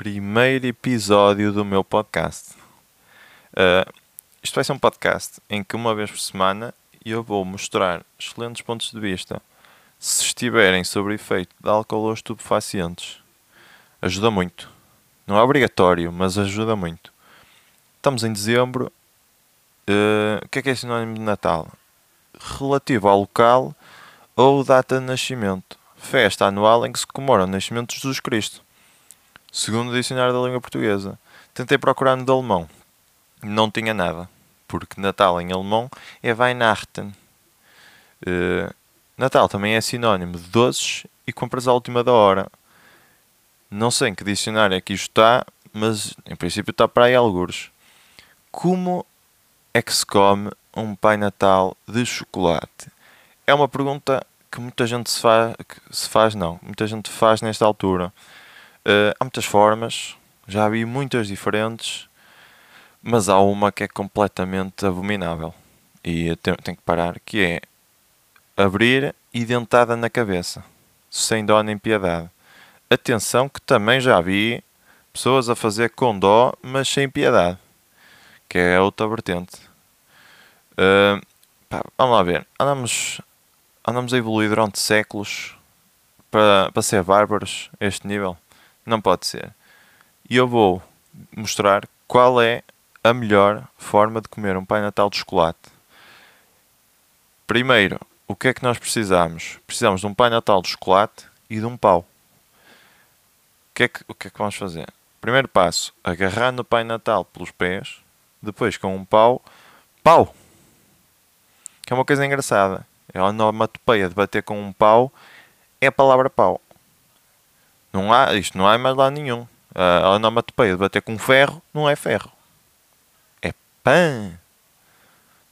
primeiro episódio do meu podcast. Uh, isto vai ser um podcast em que uma vez por semana eu vou mostrar excelentes pontos de vista se estiverem sob efeito de álcool ou estupefacientes. Ajuda muito. Não é obrigatório, mas ajuda muito. Estamos em dezembro. Uh, o que é que é sinónimo de Natal? Relativo ao local ou data de nascimento. Festa anual em que se comemora o nascimento de Jesus Cristo. Segundo dicionário da língua portuguesa. Tentei procurar no de alemão. Não tinha nada. Porque Natal em alemão é Weihnachten. Uh, Natal também é sinónimo de doces e compras à última da hora. Não sei em que dicionário é que isto está, mas em princípio está para aí algures. Como é que se come um Pai Natal de chocolate? É uma pergunta que muita gente se faz, se faz não, muita gente faz nesta altura. Uh, há muitas formas, já vi muitas diferentes, mas há uma que é completamente abominável e tenho, tenho que parar, que é abrir e dentada na cabeça, sem dó nem piedade. Atenção que também já vi pessoas a fazer com dó, mas sem piedade, que é outra vertente. Uh, pá, vamos lá ver, andamos andamos a evoluir durante séculos para, para ser bárbaros a este nível? Não pode ser. E eu vou mostrar qual é a melhor forma de comer um Pai Natal de chocolate. Primeiro, o que é que nós precisamos? Precisamos de um Pai Natal de chocolate e de um pau. O que é que, o que, é que vamos fazer? Primeiro passo, agarrar no Pai Natal pelos pés, depois com um pau, pau! Que é uma coisa engraçada. É a onomatopeia de bater com um pau é a palavra pau. Não há, isto não há mais lá nenhum. A onomatopeia de bater com ferro não é ferro. É pã.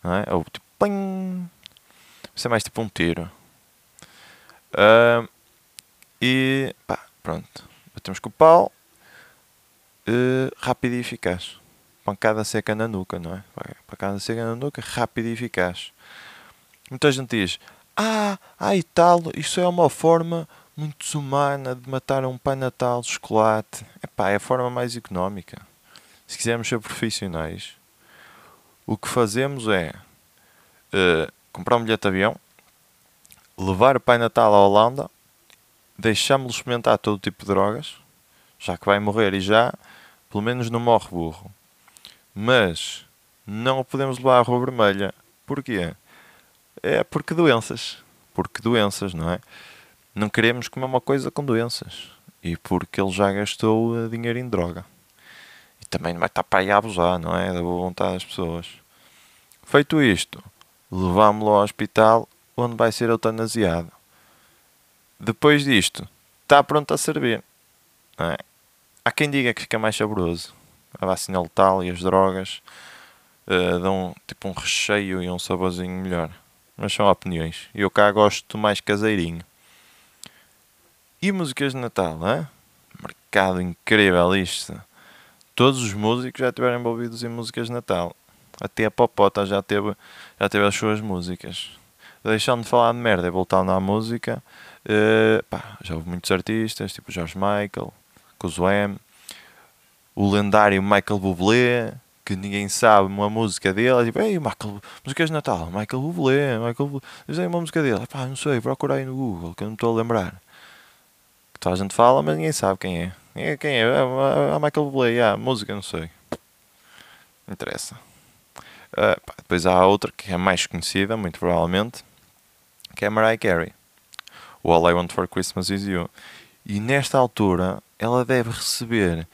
Não é? Ou tipo pã. Isso é mais tipo um tiro. Uh, e pá, pronto. Batemos com o pau. Uh, rápido e eficaz. Pancada seca na nuca, não é? Pancada seca na nuca, rápido e eficaz. Muita gente diz: Ah, ah e tal, isso é uma forma muito desumana de matar um Pai Natal de chocolate. Epá, é a forma mais económica. Se quisermos ser profissionais, o que fazemos é uh, comprar um bilhete de avião, levar o Pai Natal à Holanda, deixámos-lo experimentar todo tipo de drogas, já que vai morrer e já, pelo menos não morre burro. Mas não o podemos levar à Rua Vermelha. Porquê? É porque doenças. Porque doenças, não é? Não queremos comer uma coisa com doenças. E porque ele já gastou eh, dinheiro em droga. E também vai estar para aí a abusar, não é? Da boa vontade das pessoas. Feito isto, levámo-lo ao hospital onde vai ser eutanasiado. Depois disto, está pronto a servir. É? Há quem diga que fica mais saboroso. A vacina letal e as drogas uh, dão tipo um recheio e um saborzinho melhor mas são opiniões. Eu cá gosto mais caseirinho. E músicas de Natal, hein? Mercado incrível isto. Todos os músicos já estiveram envolvidos em músicas de Natal. Até a Popota já teve, já teve as suas músicas. Deixando de falar de merda e voltando à música, uh, pá, já houve muitos artistas, tipo George Michael, Cozuem, o lendário Michael Bublé, que ninguém sabe uma música dele, tipo, ei, Michael, músicas de Natal, Michael Bublé, Michael Bublé, diz aí uma música dele, pá, não sei, procura aí no Google, que eu não estou a lembrar. Toda a gente fala, mas ninguém sabe quem é. é quem é? É, é Michael Bublé, yeah, música, não sei. Não interessa. Uh, pá, depois há outra que é mais conhecida, muito provavelmente, que é Mariah Carey. O All I Want For Christmas Is You. E nesta altura, ela deve receber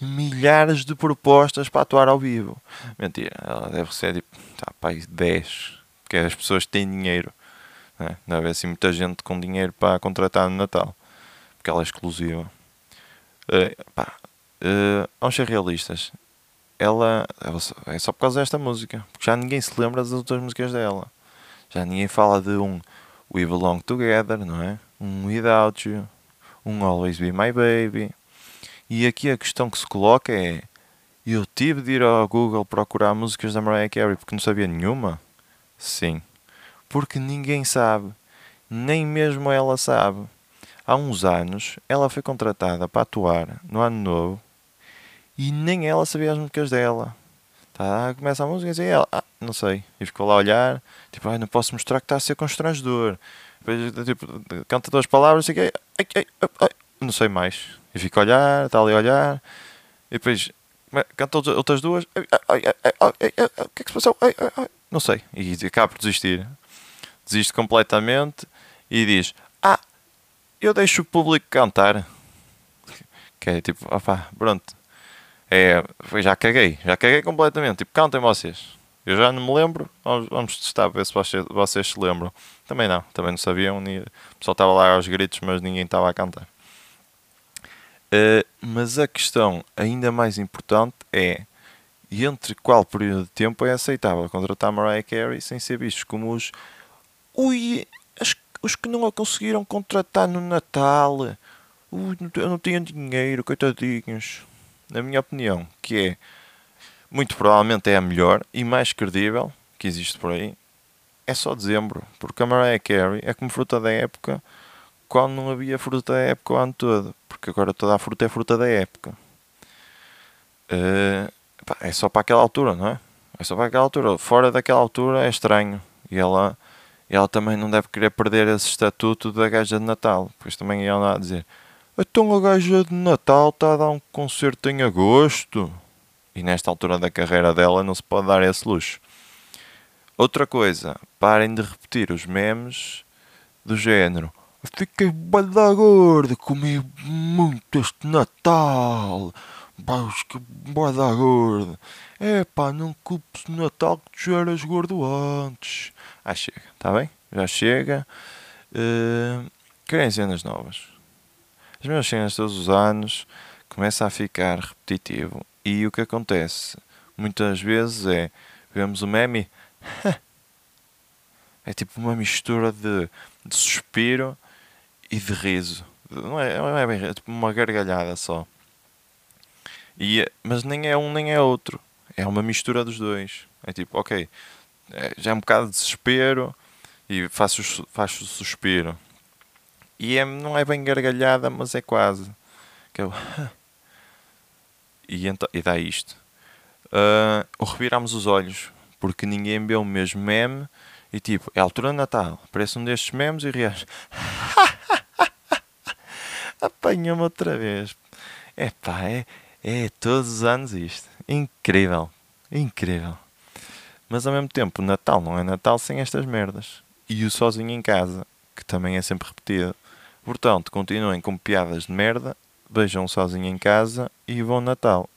milhares de propostas para atuar ao vivo. Mentira, ela deve ser tipo, tá, pá, 10, porque as pessoas têm dinheiro. Né? Deve haver assim muita gente com dinheiro para contratar no Natal, porque ela é exclusiva. Uh, pá, uh, vamos ser realistas. Ela, ela é só por causa desta música, porque já ninguém se lembra das outras músicas dela. Já ninguém fala de um We Belong Together, não é? Um Without You, um Always Be My Baby. E aqui a questão que se coloca é: eu tive de ir ao Google procurar músicas da Mariah Carey porque não sabia nenhuma? Sim, porque ninguém sabe, nem mesmo ela sabe. Há uns anos ela foi contratada para atuar no Ano Novo e nem ela sabia as músicas dela. Tá, começa a música e ela, ah, não sei. E ficou lá a olhar, tipo, ai, não posso mostrar que está a ser constrangedor. Depois, tipo, canta duas palavras e ai, ai, ai, não sei mais. E fica a olhar, está ali a olhar, e depois canta outras duas, o que é que se passou? Não sei. E acaba por desistir. Desiste completamente e diz: Ah, eu deixo o público cantar. Que é tipo, opá, pronto. É, já caguei, já caguei completamente. Tipo, cantem vocês. Eu já não me lembro. Vamos, vamos testar ver se vocês, vocês se lembram. Também não, também não sabiam. O pessoal estava lá aos gritos, mas ninguém estava a cantar. Uh, mas a questão ainda mais importante é entre qual período de tempo é aceitável contratar Mariah Carey sem ser vistos como os ui, as, os que não a conseguiram contratar no Natal eu não tinha dinheiro, coitadinhos na minha opinião, que é muito provavelmente é a melhor e mais credível que existe por aí, é só dezembro, porque a Mariah Carey é como fruta da época quando não havia fruta da época o ano todo, porque agora toda a fruta é fruta da época. Uh, pá, é só para aquela altura, não é? É só para aquela altura. Fora daquela altura é estranho. E ela, ela também não deve querer perder esse estatuto da gaja de Natal. Pois também ia andar a dizer: Então a gaja de Natal está a dar um concerto em agosto. E nesta altura da carreira dela não se pode dar esse luxo. Outra coisa, parem de repetir os memes do género. Fiquei bada gordo, comi muito este Natal. Pás, que bada gordo. É pá, não culpes o Natal que tu já eras gordo antes. Ah, chega, tá bem? Já chega. Uh, querem cenas novas. As mesmas cenas todos os anos começa a ficar repetitivo. E o que acontece muitas vezes é vemos o meme. é tipo uma mistura de, de suspiro e de riso. Não é, não é bem é tipo uma gargalhada só. E, mas nem é um nem é outro. É uma mistura dos dois. É tipo, ok, é, já é um bocado de desespero e faço, faço suspiro. E é, não é bem gargalhada, mas é quase. Que eu, e, então, e dá isto. Uh, ou reviramos os olhos, porque ninguém vê o mesmo meme e tipo, é a altura de Natal, aparece um destes memes e reage. Apanha-me outra vez. É pá, é, é todos os anos isto. Incrível. Incrível. Mas ao mesmo tempo, Natal não é Natal sem estas merdas. E o sozinho em casa, que também é sempre repetido. Portanto, continuem com piadas de merda, vejam sozinho em casa e bom Natal.